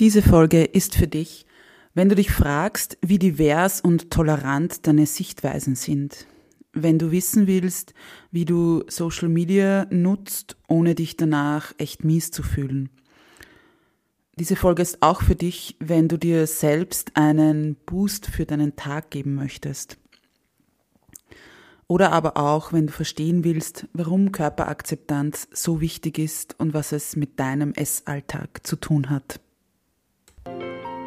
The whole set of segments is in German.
Diese Folge ist für dich, wenn du dich fragst, wie divers und tolerant deine Sichtweisen sind. Wenn du wissen willst, wie du Social Media nutzt, ohne dich danach echt mies zu fühlen. Diese Folge ist auch für dich, wenn du dir selbst einen Boost für deinen Tag geben möchtest. Oder aber auch, wenn du verstehen willst, warum Körperakzeptanz so wichtig ist und was es mit deinem Essalltag zu tun hat.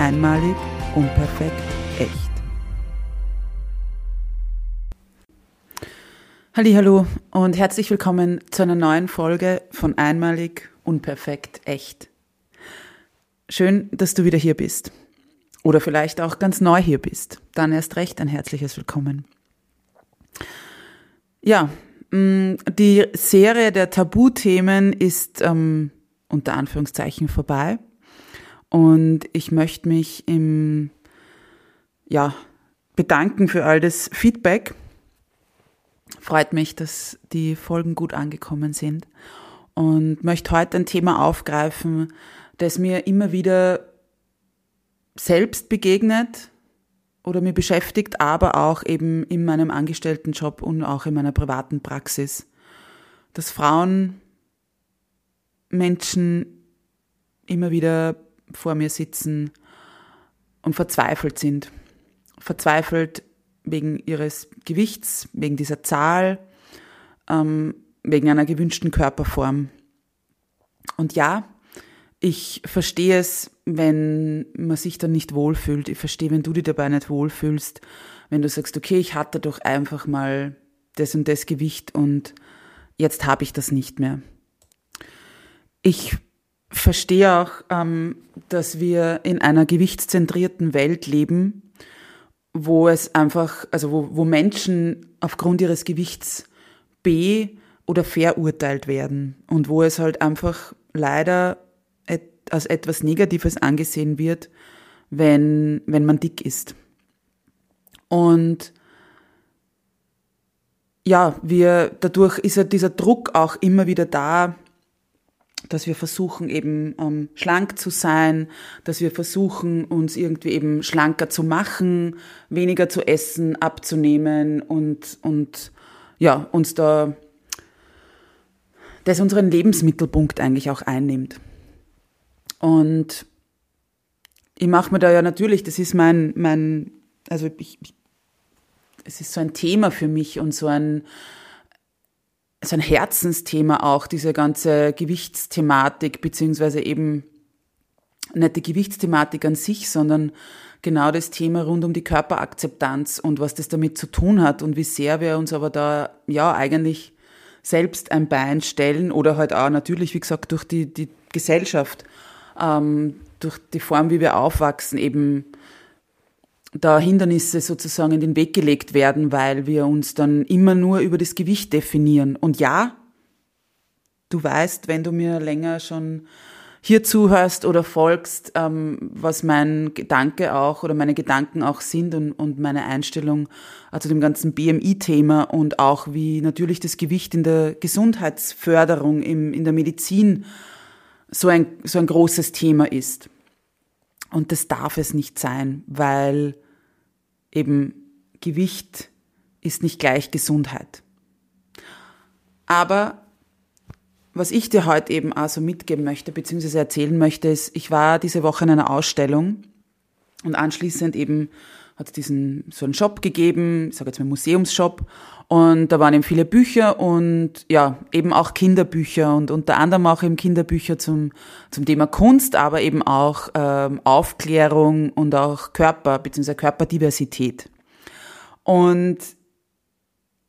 Einmalig, unperfekt, echt. Hallo und herzlich willkommen zu einer neuen Folge von Einmalig, unperfekt, echt. Schön, dass du wieder hier bist. Oder vielleicht auch ganz neu hier bist. Dann erst recht ein herzliches Willkommen. Ja, mm, die Serie der Tabuthemen ist ähm, unter Anführungszeichen vorbei. Und ich möchte mich im, ja, bedanken für all das Feedback. Freut mich, dass die Folgen gut angekommen sind. Und möchte heute ein Thema aufgreifen, das mir immer wieder selbst begegnet oder mir beschäftigt, aber auch eben in meinem Angestelltenjob und auch in meiner privaten Praxis. Dass Frauen Menschen immer wieder vor mir sitzen und verzweifelt sind. Verzweifelt wegen ihres Gewichts, wegen dieser Zahl, ähm, wegen einer gewünschten Körperform. Und ja, ich verstehe es, wenn man sich dann nicht wohlfühlt. Ich verstehe, wenn du dich dabei nicht wohlfühlst, wenn du sagst, okay, ich hatte doch einfach mal das und das Gewicht und jetzt habe ich das nicht mehr. Ich verstehe auch, ähm, dass wir in einer gewichtszentrierten Welt leben, wo es einfach, also wo, wo Menschen aufgrund ihres Gewichts B oder verurteilt werden und wo es halt einfach leider et, als etwas Negatives angesehen wird, wenn, wenn man dick ist. Und ja, wir, dadurch ist ja dieser Druck auch immer wieder da, dass wir versuchen eben ähm, schlank zu sein, dass wir versuchen uns irgendwie eben schlanker zu machen, weniger zu essen, abzunehmen und und ja uns da das unseren Lebensmittelpunkt eigentlich auch einnimmt. Und ich mache mir da ja natürlich, das ist mein mein also ich, ich es ist so ein Thema für mich und so ein so ein Herzensthema auch, diese ganze Gewichtsthematik, beziehungsweise eben nicht die Gewichtsthematik an sich, sondern genau das Thema rund um die Körperakzeptanz und was das damit zu tun hat und wie sehr wir uns aber da ja eigentlich selbst ein Bein stellen oder halt auch natürlich, wie gesagt, durch die, die Gesellschaft, ähm, durch die Form, wie wir aufwachsen, eben da Hindernisse sozusagen in den Weg gelegt werden, weil wir uns dann immer nur über das Gewicht definieren. Und ja, du weißt, wenn du mir länger schon hier zuhörst oder folgst, ähm, was mein Gedanke auch oder meine Gedanken auch sind und, und meine Einstellung äh, zu dem ganzen BMI-Thema und auch wie natürlich das Gewicht in der Gesundheitsförderung, im, in der Medizin so ein, so ein großes Thema ist. Und das darf es nicht sein, weil eben Gewicht ist nicht gleich Gesundheit. Aber was ich dir heute eben auch so mitgeben möchte, beziehungsweise erzählen möchte, ist, ich war diese Woche in einer Ausstellung Und anschließend eben hat es diesen, so einen Shop gegeben, ich sage jetzt mal Museumsshop, und da waren eben viele Bücher und ja, eben auch Kinderbücher und unter anderem auch eben Kinderbücher zum, zum Thema Kunst, aber eben auch ähm, Aufklärung und auch Körper bzw. Körperdiversität. Und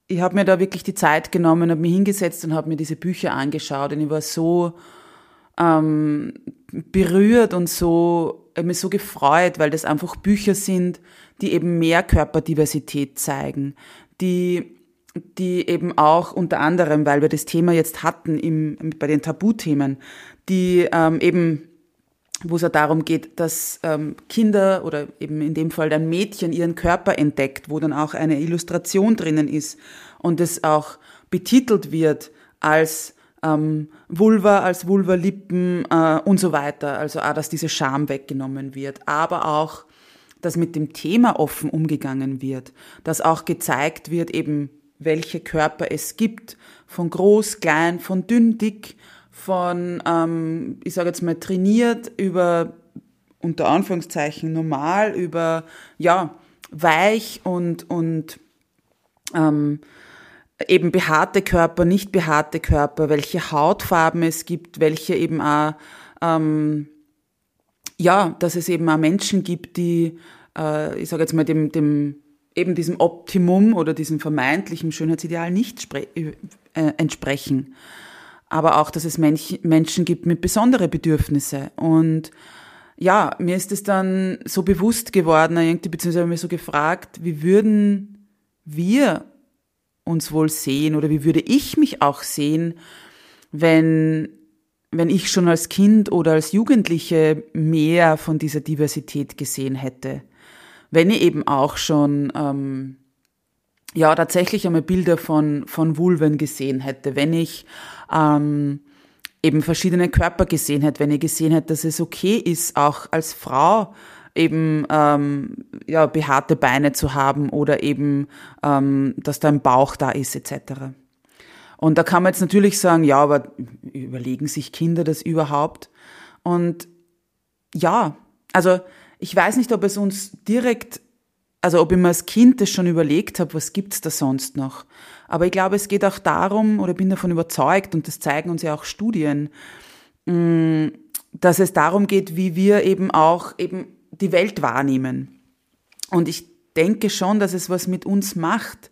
ich habe mir da wirklich die Zeit genommen, habe mich hingesetzt und habe mir diese Bücher angeschaut und ich war so ähm, berührt und so, habe mich so gefreut, weil das einfach Bücher sind, die eben mehr Körperdiversität zeigen, die die eben auch unter anderem, weil wir das Thema jetzt hatten im, bei den Tabuthemen, die ähm, eben, wo es ja darum geht, dass ähm, Kinder oder eben in dem Fall ein Mädchen ihren Körper entdeckt, wo dann auch eine Illustration drinnen ist und es auch betitelt wird als ähm, Vulva, als Vulva-Lippen äh, und so weiter. Also auch, dass diese Scham weggenommen wird, aber auch, dass mit dem Thema offen umgegangen wird, dass auch gezeigt wird, eben welche Körper es gibt, von groß, klein, von dünn, dick, von, ähm, ich sage jetzt mal, trainiert über, unter Anführungszeichen, normal, über, ja, weich und, und ähm, eben behaarte Körper, nicht behaarte Körper, welche Hautfarben es gibt, welche eben auch, ähm, ja, dass es eben auch Menschen gibt, die, äh, ich sage jetzt mal, dem, dem eben diesem Optimum oder diesem vermeintlichen Schönheitsideal nicht äh, entsprechen. Aber auch, dass es Mensch, Menschen gibt mit besondere Bedürfnisse. Und ja, mir ist es dann so bewusst geworden, irgendwie, beziehungsweise mir so gefragt, wie würden wir uns wohl sehen oder wie würde ich mich auch sehen, wenn, wenn ich schon als Kind oder als Jugendliche mehr von dieser Diversität gesehen hätte wenn ich eben auch schon ähm, ja tatsächlich einmal Bilder von von Vulven gesehen hätte, wenn ich ähm, eben verschiedene Körper gesehen hätte, wenn ich gesehen hätte, dass es okay ist, auch als Frau eben ähm, ja behaarte Beine zu haben oder eben ähm, dass da ein Bauch da ist etc. Und da kann man jetzt natürlich sagen, ja, aber überlegen sich Kinder das überhaupt? Und ja, also ich weiß nicht, ob es uns direkt, also ob ich mir als Kind das schon überlegt habe, was gibt's da sonst noch. Aber ich glaube, es geht auch darum, oder bin davon überzeugt, und das zeigen uns ja auch Studien, mm, dass es darum geht, wie wir eben auch eben die Welt wahrnehmen. Und ich denke schon, dass es was mit uns macht.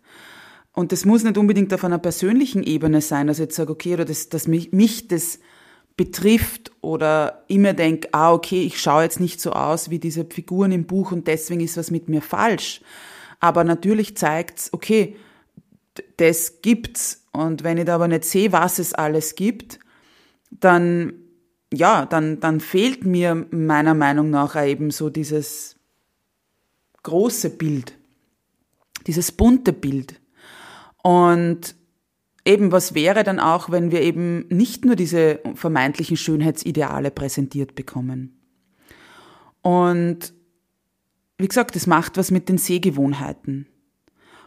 Und das muss nicht unbedingt auf einer persönlichen Ebene sein, dass ich jetzt sage, okay, oder dass, dass mich, mich das betrifft oder ich mir denke, ah, okay, ich schaue jetzt nicht so aus wie diese Figuren im Buch und deswegen ist was mit mir falsch. Aber natürlich zeigt's, okay, das gibt's und wenn ich da aber nicht sehe, was es alles gibt, dann, ja, dann, dann fehlt mir meiner Meinung nach eben so dieses große Bild, dieses bunte Bild. Und eben, was wäre dann auch, wenn wir eben nicht nur diese vermeintlichen Schönheitsideale präsentiert bekommen? Und wie gesagt, das macht was mit den Sehgewohnheiten.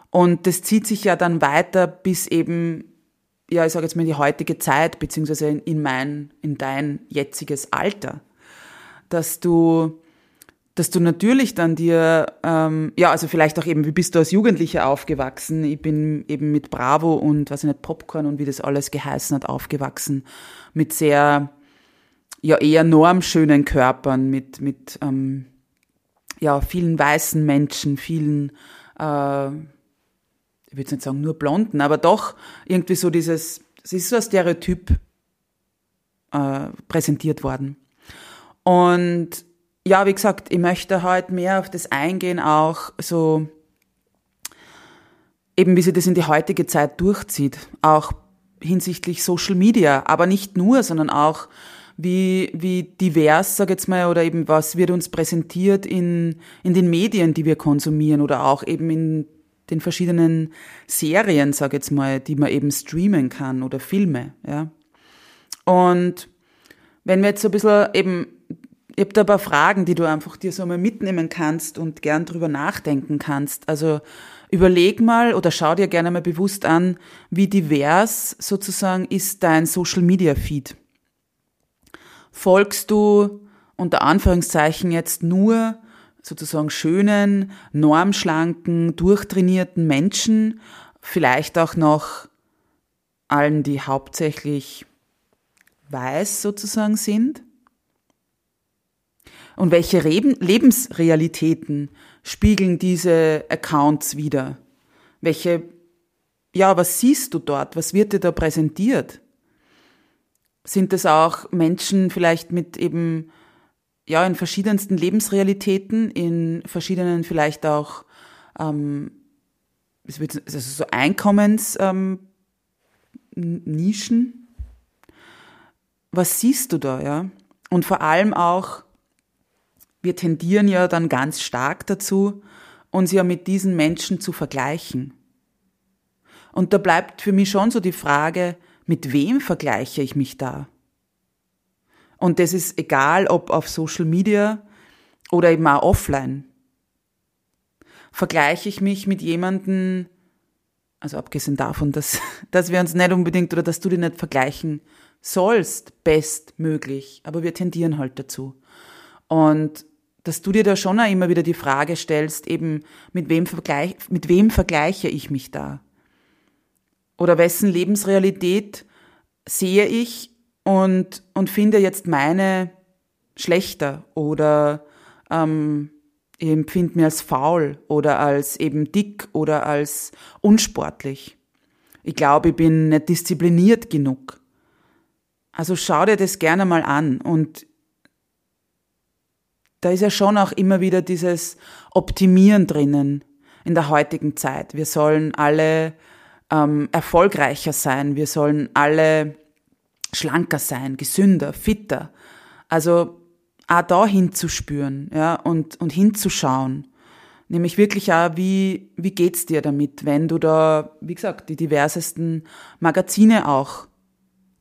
Und das zieht sich ja dann weiter bis eben, ja, ich sage jetzt mal in die heutige Zeit, beziehungsweise in mein, in dein jetziges Alter. Dass du dass du natürlich dann dir, ähm, ja, also vielleicht auch eben, wie bist du als Jugendlicher aufgewachsen? Ich bin eben mit Bravo und, was ich nicht, Popcorn und wie das alles geheißen hat, aufgewachsen. Mit sehr, ja, eher normschönen Körpern, mit, mit, ähm, ja, vielen weißen Menschen, vielen, äh, ich würde nicht sagen nur Blonden, aber doch irgendwie so dieses, es ist so ein Stereotyp äh, präsentiert worden. Und ja, wie gesagt, ich möchte halt mehr auf das eingehen, auch so eben wie sich das in die heutige Zeit durchzieht, auch hinsichtlich Social Media, aber nicht nur, sondern auch wie, wie divers, sag jetzt mal, oder eben was wird uns präsentiert in, in den Medien, die wir konsumieren oder auch eben in den verschiedenen Serien, sag jetzt mal, die man eben streamen kann oder Filme, ja. Und wenn wir jetzt so ein bisschen eben ich habe da ein paar Fragen, die du einfach dir so mal mitnehmen kannst und gern drüber nachdenken kannst. Also überleg mal oder schau dir gerne mal bewusst an, wie divers sozusagen ist dein Social Media Feed. Folgst du unter Anführungszeichen jetzt nur sozusagen schönen, normschlanken, durchtrainierten Menschen, vielleicht auch noch allen, die hauptsächlich weiß sozusagen sind? Und welche Lebensrealitäten spiegeln diese Accounts wieder? Welche, ja, was siehst du dort? Was wird dir da präsentiert? Sind es auch Menschen vielleicht mit eben, ja, in verschiedensten Lebensrealitäten, in verschiedenen vielleicht auch, ähm, also so Einkommensnischen? Ähm, was siehst du da, ja? Und vor allem auch, wir tendieren ja dann ganz stark dazu, uns ja mit diesen Menschen zu vergleichen. Und da bleibt für mich schon so die Frage, mit wem vergleiche ich mich da? Und das ist egal, ob auf Social Media oder eben auch offline. Vergleiche ich mich mit jemandem, also abgesehen davon, dass, dass wir uns nicht unbedingt oder dass du dich nicht vergleichen sollst, bestmöglich, aber wir tendieren halt dazu. Und dass du dir da schon auch immer wieder die Frage stellst, eben mit wem, vergleich, mit wem vergleiche ich mich da? Oder wessen Lebensrealität sehe ich und, und finde jetzt meine schlechter oder ähm, empfinde mir als faul oder als eben dick oder als unsportlich. Ich glaube, ich bin nicht diszipliniert genug. Also schau dir das gerne mal an und da ist ja schon auch immer wieder dieses Optimieren drinnen in der heutigen Zeit. Wir sollen alle ähm, erfolgreicher sein, wir sollen alle schlanker sein, gesünder, fitter. Also auch da hinzuspüren, ja, und, und hinzuschauen. Nämlich wirklich auch, wie, wie geht's dir damit, wenn du da, wie gesagt, die diversesten Magazine auch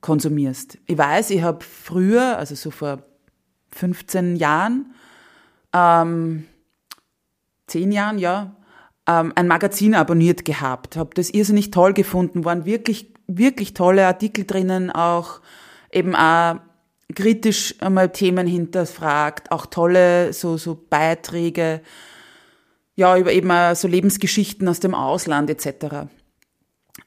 konsumierst. Ich weiß, ich habe früher, also so vor 15 Jahren, ähm, 10 Jahren, ja, ähm, ein Magazin abonniert gehabt, habe das irrsinnig toll gefunden, waren wirklich, wirklich tolle Artikel drinnen, auch eben auch kritisch einmal Themen hinterfragt, auch tolle so, so Beiträge, ja, über eben so Lebensgeschichten aus dem Ausland etc.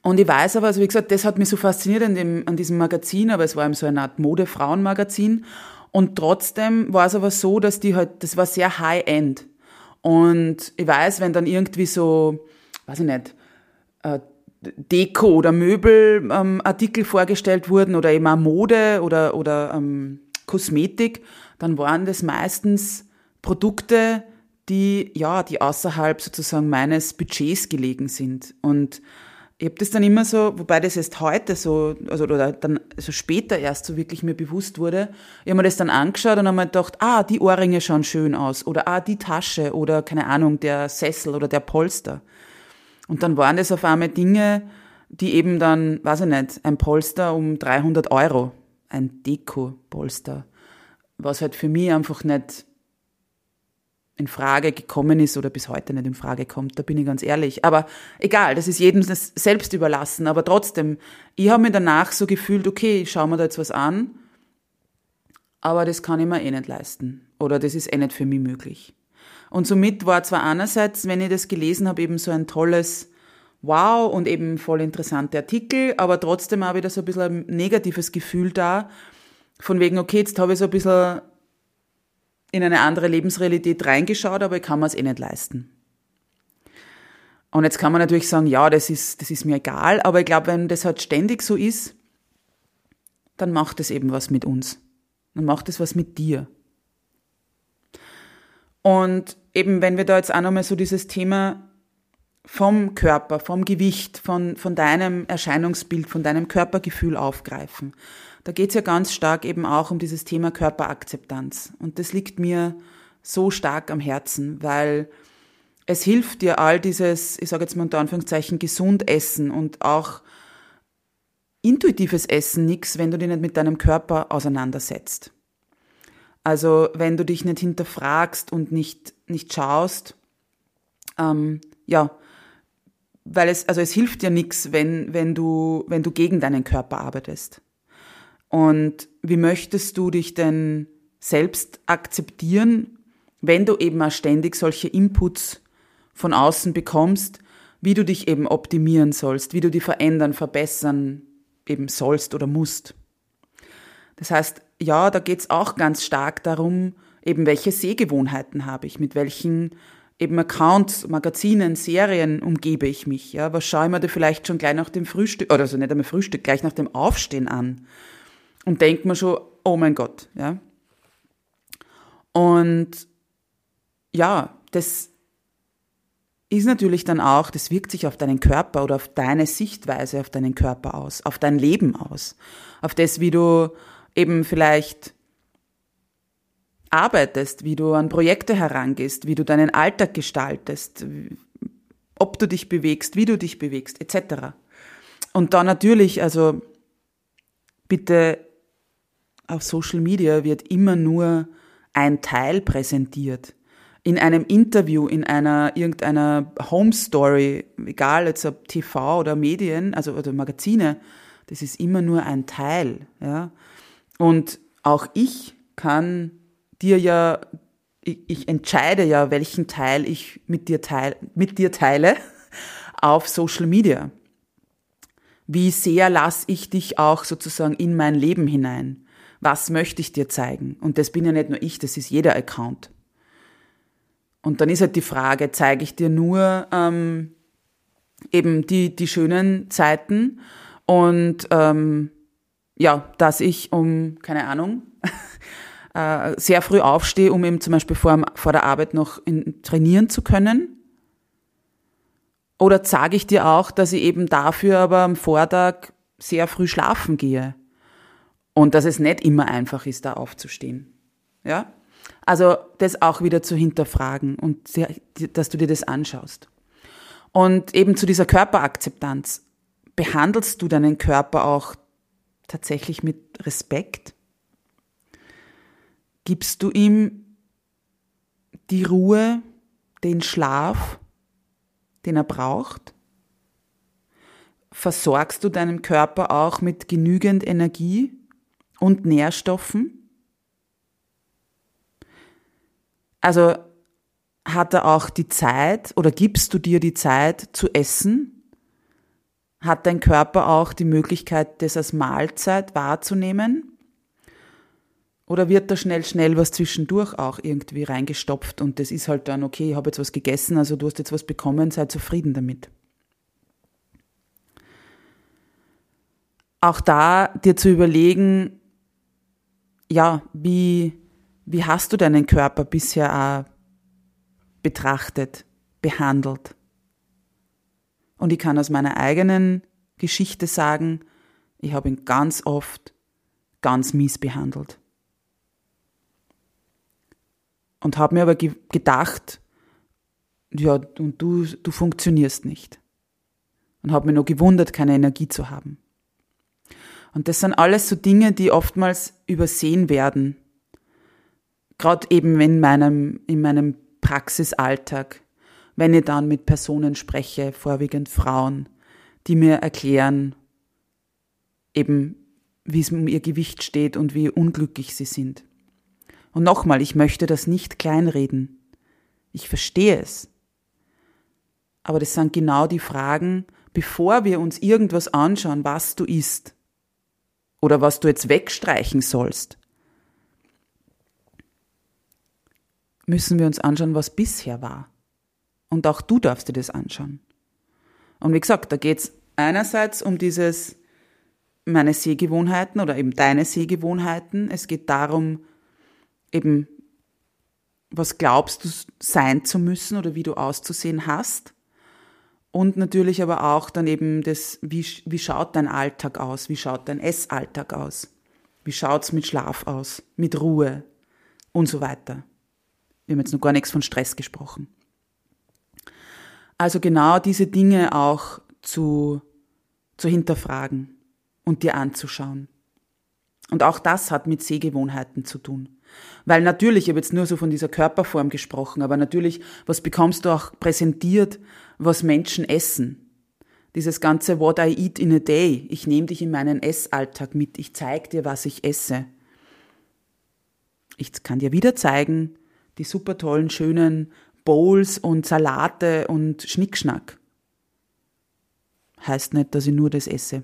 Und ich weiß aber, also wie gesagt, das hat mich so fasziniert an, dem, an diesem Magazin, aber es war eben so eine Art Mode-Frauenmagazin. Und trotzdem war es aber so, dass die halt, das war sehr high-end. Und ich weiß, wenn dann irgendwie so, weiß ich nicht, äh, Deko- oder Möbelartikel ähm, vorgestellt wurden oder eben auch Mode oder, oder ähm, Kosmetik, dann waren das meistens Produkte, die, ja, die außerhalb sozusagen meines Budgets gelegen sind. Und ich habe das dann immer so, wobei das erst heute so, also oder dann so später erst so wirklich mir bewusst wurde, ich habe mir das dann angeschaut und habe mir gedacht, ah, die Ohrringe schauen schön aus oder ah, die Tasche oder keine Ahnung, der Sessel oder der Polster. Und dann waren das auf einmal Dinge, die eben dann, weiß ich nicht, ein Polster um 300 Euro, ein Deko-Polster, was halt für mich einfach nicht in Frage gekommen ist oder bis heute nicht in Frage kommt, da bin ich ganz ehrlich. Aber egal, das ist jedem selbst überlassen. Aber trotzdem, ich habe mir danach so gefühlt, okay, ich schaue mir da jetzt was an, aber das kann ich mir eh nicht leisten. Oder das ist eh nicht für mich möglich. Und somit war zwar einerseits, wenn ich das gelesen habe, eben so ein tolles Wow und eben voll interessante Artikel, aber trotzdem auch wieder so ein bisschen ein negatives Gefühl da, von wegen, okay, jetzt habe ich so ein bisschen in eine andere Lebensrealität reingeschaut, aber ich kann mir es eh nicht leisten. Und jetzt kann man natürlich sagen, ja, das ist, das ist mir egal, aber ich glaube, wenn das halt ständig so ist, dann macht es eben was mit uns. Dann macht es was mit dir. Und eben, wenn wir da jetzt auch nochmal so dieses Thema vom Körper, vom Gewicht, von, von deinem Erscheinungsbild, von deinem Körpergefühl aufgreifen, da geht es ja ganz stark eben auch um dieses Thema Körperakzeptanz. Und das liegt mir so stark am Herzen, weil es hilft dir all dieses, ich sage jetzt mal unter Anführungszeichen, gesund essen und auch intuitives Essen nichts, wenn du dich nicht mit deinem Körper auseinandersetzt. Also wenn du dich nicht hinterfragst und nicht, nicht schaust, ähm, ja, weil es, also es hilft dir nichts, wenn, wenn du, wenn du gegen deinen Körper arbeitest. Und wie möchtest du dich denn selbst akzeptieren, wenn du eben auch ständig solche Inputs von außen bekommst, wie du dich eben optimieren sollst, wie du die verändern, verbessern eben sollst oder musst. Das heißt, ja, da geht's auch ganz stark darum, eben welche Sehgewohnheiten habe ich, mit welchen eben Accounts, Magazinen, Serien umgebe ich mich, ja, was schaue ich mir da vielleicht schon gleich nach dem Frühstück, oder so nicht einmal Frühstück, gleich nach dem Aufstehen an und denkt mir schon, oh mein Gott, ja. Und ja, das ist natürlich dann auch, das wirkt sich auf deinen Körper oder auf deine Sichtweise auf deinen Körper aus, auf dein Leben aus, auf das, wie du eben vielleicht arbeitest, wie du an Projekte herangehst, wie du deinen Alltag gestaltest, ob du dich bewegst, wie du dich bewegst, etc. Und dann natürlich, also bitte auf Social Media wird immer nur ein Teil präsentiert in einem Interview, in einer irgendeiner Home Story, egal jetzt ob TV oder Medien, also oder Magazine, das ist immer nur ein Teil, ja. Und auch ich kann dir ja, ich, ich entscheide ja, welchen Teil ich mit dir teile, mit dir teile auf Social Media. Wie sehr lasse ich dich auch sozusagen in mein Leben hinein? Was möchte ich dir zeigen? Und das bin ja nicht nur ich, das ist jeder Account. Und dann ist halt die Frage, zeige ich dir nur ähm, eben die, die schönen Zeiten und ähm, ja, dass ich um, keine Ahnung, äh, sehr früh aufstehe, um eben zum Beispiel vor, vor der Arbeit noch in, trainieren zu können. Oder sage ich dir auch, dass ich eben dafür aber am Vortag sehr früh schlafen gehe und dass es nicht immer einfach ist, da aufzustehen. Ja? Also das auch wieder zu hinterfragen und dass du dir das anschaust. Und eben zu dieser Körperakzeptanz. Behandelst du deinen Körper auch tatsächlich mit Respekt? Gibst du ihm die Ruhe, den Schlaf, den er braucht? Versorgst du deinen Körper auch mit genügend Energie und Nährstoffen? Also hat er auch die Zeit oder gibst du dir die Zeit zu essen? Hat dein Körper auch die Möglichkeit, das als Mahlzeit wahrzunehmen? Oder wird da schnell, schnell was zwischendurch auch irgendwie reingestopft und das ist halt dann, okay, ich habe jetzt was gegessen, also du hast jetzt was bekommen, sei zufrieden damit. Auch da dir zu überlegen, ja, wie, wie hast du deinen Körper bisher auch betrachtet, behandelt? Und ich kann aus meiner eigenen Geschichte sagen, ich habe ihn ganz oft ganz mies behandelt. Und habe mir aber ge gedacht, ja, und du, du funktionierst nicht. Und habe mir nur gewundert, keine Energie zu haben. Und das sind alles so Dinge, die oftmals übersehen werden gerade eben in meinem, in meinem Praxisalltag, wenn ich dann mit Personen spreche, vorwiegend Frauen, die mir erklären, eben, wie es um ihr Gewicht steht und wie unglücklich sie sind. Und nochmal, ich möchte das nicht kleinreden. Ich verstehe es. Aber das sind genau die Fragen, bevor wir uns irgendwas anschauen, was du isst oder was du jetzt wegstreichen sollst. müssen wir uns anschauen, was bisher war. Und auch du darfst dir das anschauen. Und wie gesagt, da geht es einerseits um dieses, meine Sehgewohnheiten oder eben deine Sehgewohnheiten. Es geht darum, eben, was glaubst du sein zu müssen oder wie du auszusehen hast. Und natürlich aber auch dann eben das, wie, wie schaut dein Alltag aus? Wie schaut dein Essalltag aus? Wie schaut's mit Schlaf aus? Mit Ruhe? Und so weiter. Wir haben jetzt noch gar nichts von Stress gesprochen. Also genau diese Dinge auch zu, zu hinterfragen und dir anzuschauen. Und auch das hat mit Sehgewohnheiten zu tun. Weil natürlich, ich habe jetzt nur so von dieser Körperform gesprochen, aber natürlich, was bekommst du auch präsentiert, was Menschen essen? Dieses ganze What I eat in a day. Ich nehme dich in meinen Essalltag mit. Ich zeige dir, was ich esse. Ich kann dir wieder zeigen, die super tollen, schönen Bowls und Salate und Schnickschnack. Heißt nicht, dass ich nur das esse.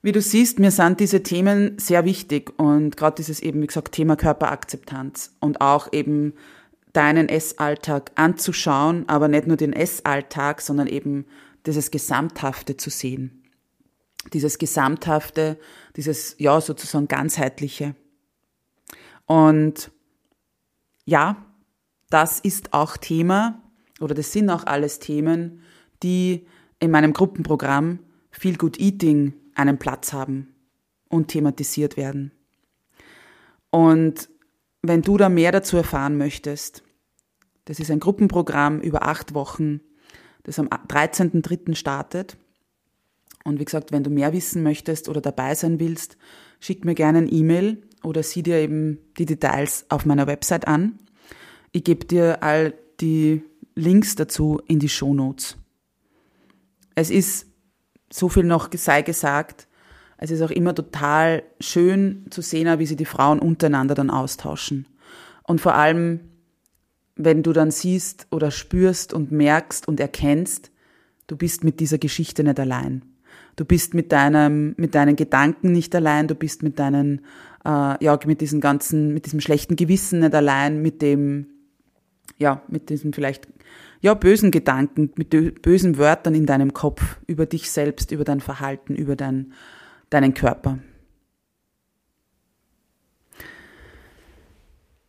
Wie du siehst, mir sind diese Themen sehr wichtig und gerade dieses eben, wie gesagt, Thema Körperakzeptanz und auch eben deinen Essalltag anzuschauen, aber nicht nur den Essalltag, sondern eben dieses Gesamthafte zu sehen. Dieses Gesamthafte, dieses, ja, sozusagen ganzheitliche. Und ja, das ist auch Thema oder das sind auch alles Themen, die in meinem Gruppenprogramm Feel Good Eating einen Platz haben und thematisiert werden. Und wenn du da mehr dazu erfahren möchtest, das ist ein Gruppenprogramm über acht Wochen, das am 13.03. startet. Und wie gesagt, wenn du mehr wissen möchtest oder dabei sein willst, schick mir gerne ein E-Mail oder sieh dir eben die Details auf meiner Website an. Ich gebe dir all die Links dazu in die Show Notes. Es ist so viel noch sei gesagt. Es ist auch immer total schön zu sehen, wie sie die Frauen untereinander dann austauschen. Und vor allem, wenn du dann siehst oder spürst und merkst und erkennst, du bist mit dieser Geschichte nicht allein. Du bist mit deinem, mit deinen Gedanken nicht allein, du bist mit deinen, äh, ja, mit diesem ganzen, mit diesem schlechten Gewissen nicht allein, mit dem, ja, mit diesem vielleicht ja, bösen Gedanken, mit bösen Wörtern in deinem Kopf über dich selbst, über dein Verhalten, über dein, deinen Körper.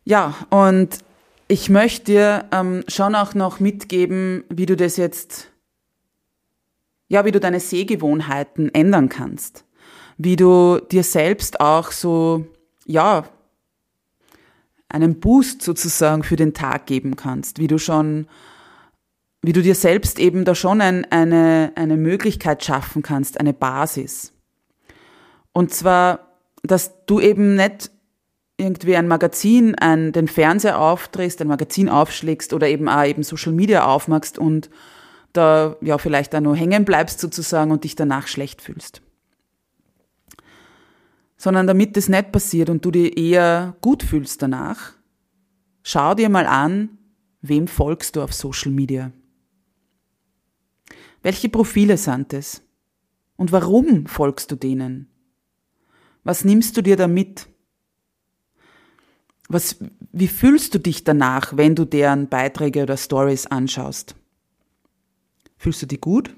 Ja, und ich möchte dir ähm, schon auch noch mitgeben, wie du das jetzt, ja, wie du deine Sehgewohnheiten ändern kannst. Wie du dir selbst auch so, ja, einen Boost sozusagen für den Tag geben kannst. Wie du schon wie du dir selbst eben da schon ein, eine, eine Möglichkeit schaffen kannst, eine Basis. Und zwar, dass du eben nicht irgendwie ein Magazin, ein, den Fernseher aufdrehst, ein Magazin aufschlägst oder eben auch eben Social Media aufmachst und da ja vielleicht da nur hängen bleibst sozusagen und dich danach schlecht fühlst. Sondern damit das nicht passiert und du dich eher gut fühlst danach, schau dir mal an, wem folgst du auf Social Media. Welche Profile sind es? Und warum folgst du denen? Was nimmst du dir da mit? Was, wie fühlst du dich danach, wenn du deren Beiträge oder Stories anschaust? Fühlst du dich gut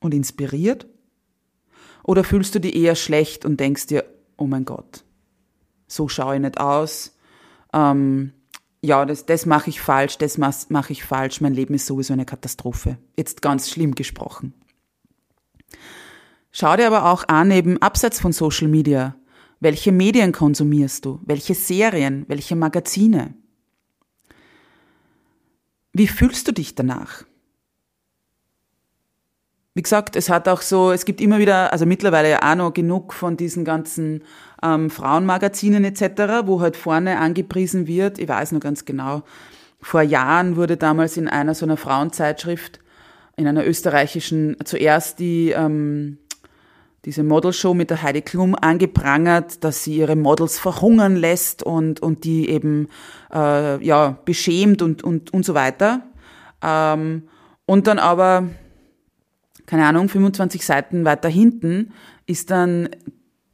und inspiriert? Oder fühlst du dich eher schlecht und denkst dir, oh mein Gott, so schaue ich nicht aus, ähm, ja, das, das mache ich falsch, das mache ich falsch, mein Leben ist sowieso eine Katastrophe. Jetzt ganz schlimm gesprochen. Schau dir aber auch an, eben abseits von Social Media, welche Medien konsumierst du, welche Serien, welche Magazine. Wie fühlst du dich danach? Wie gesagt, es hat auch so, es gibt immer wieder, also mittlerweile ja auch noch genug von diesen ganzen ähm, Frauenmagazinen etc., wo halt vorne angepriesen wird, ich weiß noch ganz genau, vor Jahren wurde damals in einer so einer Frauenzeitschrift, in einer österreichischen, zuerst die, ähm, diese Modelshow mit der Heidi Klum angeprangert, dass sie ihre Models verhungern lässt und, und die eben äh, ja, beschämt und, und, und so weiter. Ähm, und dann aber, keine Ahnung, 25 Seiten weiter hinten ist dann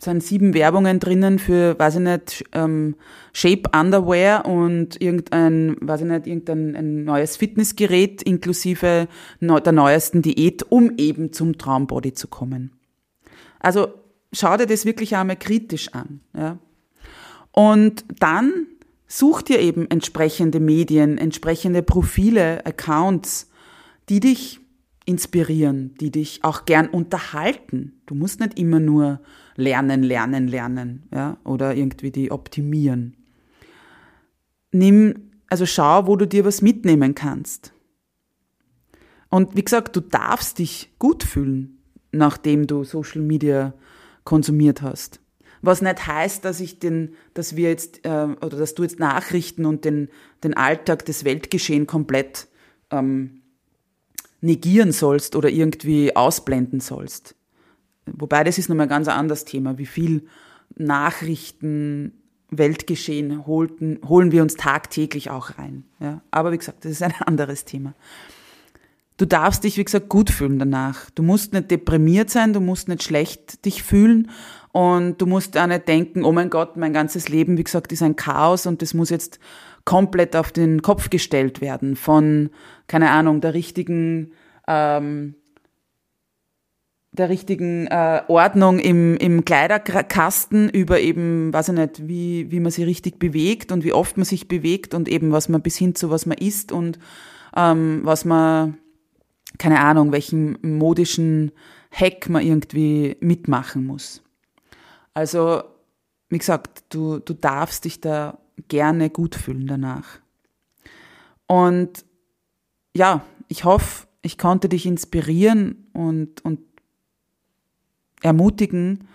sind sieben Werbungen drinnen für, weiß ich nicht, ähm, Shape Underwear und irgendein, weiß ich nicht, irgendein ein neues Fitnessgerät inklusive der neuesten Diät, um eben zum Traumbody zu kommen. Also schau dir das wirklich einmal kritisch an. Ja. Und dann such dir eben entsprechende Medien, entsprechende Profile, Accounts, die dich inspirieren, die dich auch gern unterhalten. Du musst nicht immer nur lernen, lernen, lernen, ja, oder irgendwie die optimieren. Nimm, also schau, wo du dir was mitnehmen kannst. Und wie gesagt, du darfst dich gut fühlen, nachdem du Social Media konsumiert hast. Was nicht heißt, dass ich den, dass wir jetzt äh, oder dass du jetzt Nachrichten und den den Alltag des Weltgeschehen komplett ähm, negieren sollst oder irgendwie ausblenden sollst. Wobei das ist nochmal ein ganz anderes Thema, wie viel Nachrichten Weltgeschehen holten, holen wir uns tagtäglich auch rein. Ja? Aber wie gesagt, das ist ein anderes Thema. Du darfst dich, wie gesagt, gut fühlen danach. Du musst nicht deprimiert sein, du musst nicht schlecht dich fühlen und du musst auch nicht denken, oh mein Gott, mein ganzes Leben, wie gesagt, ist ein Chaos und das muss jetzt komplett auf den Kopf gestellt werden von, keine Ahnung, der richtigen ähm, der richtigen äh, Ordnung im, im Kleiderkasten über eben, weiß ich nicht, wie, wie man sich richtig bewegt und wie oft man sich bewegt und eben was man bis hin zu was man isst und ähm, was man, keine Ahnung, welchen modischen Hack man irgendwie mitmachen muss. Also, wie gesagt, du, du darfst dich da gerne gut fühlen danach. Und ja, ich hoffe, ich konnte dich inspirieren und, und ermutigen,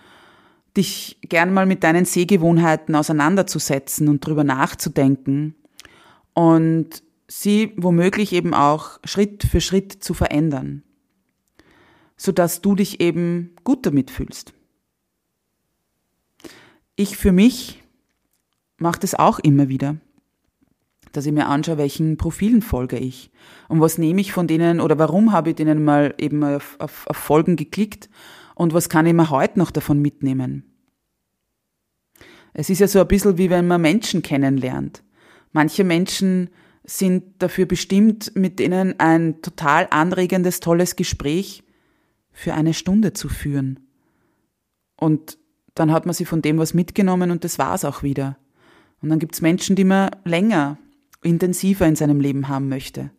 dich gern mal mit deinen Sehgewohnheiten auseinanderzusetzen und drüber nachzudenken und sie womöglich eben auch Schritt für Schritt zu verändern, sodass du dich eben gut damit fühlst. Ich für mich mache das auch immer wieder, dass ich mir anschaue, welchen Profilen folge ich und was nehme ich von denen oder warum habe ich denen mal eben auf, auf, auf Folgen geklickt und was kann ich mir heute noch davon mitnehmen? Es ist ja so ein bisschen wie wenn man Menschen kennenlernt. Manche Menschen sind dafür bestimmt, mit denen ein total anregendes, tolles Gespräch für eine Stunde zu führen. Und dann hat man sie von dem was mitgenommen und das war's auch wieder. Und dann gibt's Menschen, die man länger, intensiver in seinem Leben haben möchte.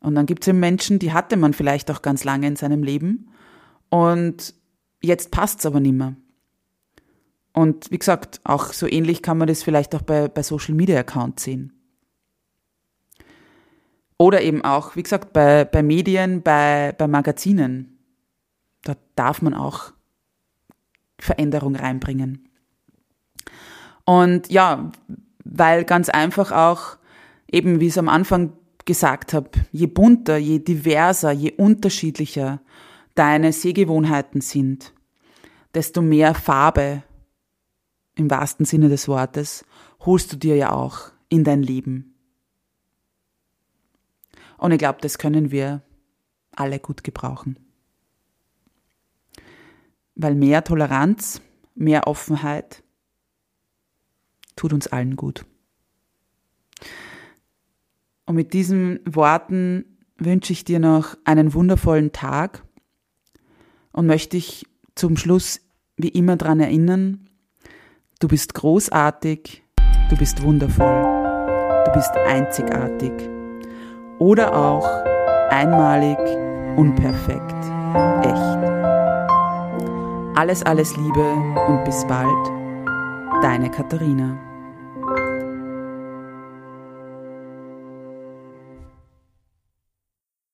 Und dann gibt's eben Menschen, die hatte man vielleicht auch ganz lange in seinem Leben und jetzt passt's aber nimmer. Und wie gesagt, auch so ähnlich kann man das vielleicht auch bei, bei Social Media Accounts sehen. Oder eben auch, wie gesagt, bei, bei Medien, bei, bei Magazinen. Da darf man auch Veränderung reinbringen. Und ja, weil ganz einfach auch, eben wie ich es am Anfang gesagt habe, je bunter, je diverser, je unterschiedlicher deine Sehgewohnheiten sind, desto mehr Farbe, im wahrsten Sinne des Wortes, holst du dir ja auch in dein Leben. Und ich glaube, das können wir alle gut gebrauchen. Weil mehr Toleranz, mehr Offenheit tut uns allen gut. Und mit diesen Worten wünsche ich dir noch einen wundervollen Tag und möchte dich zum Schluss wie immer daran erinnern, du bist großartig, du bist wundervoll, du bist einzigartig oder auch einmalig, unperfekt, echt. Alles, alles Liebe und bis bald, deine Katharina.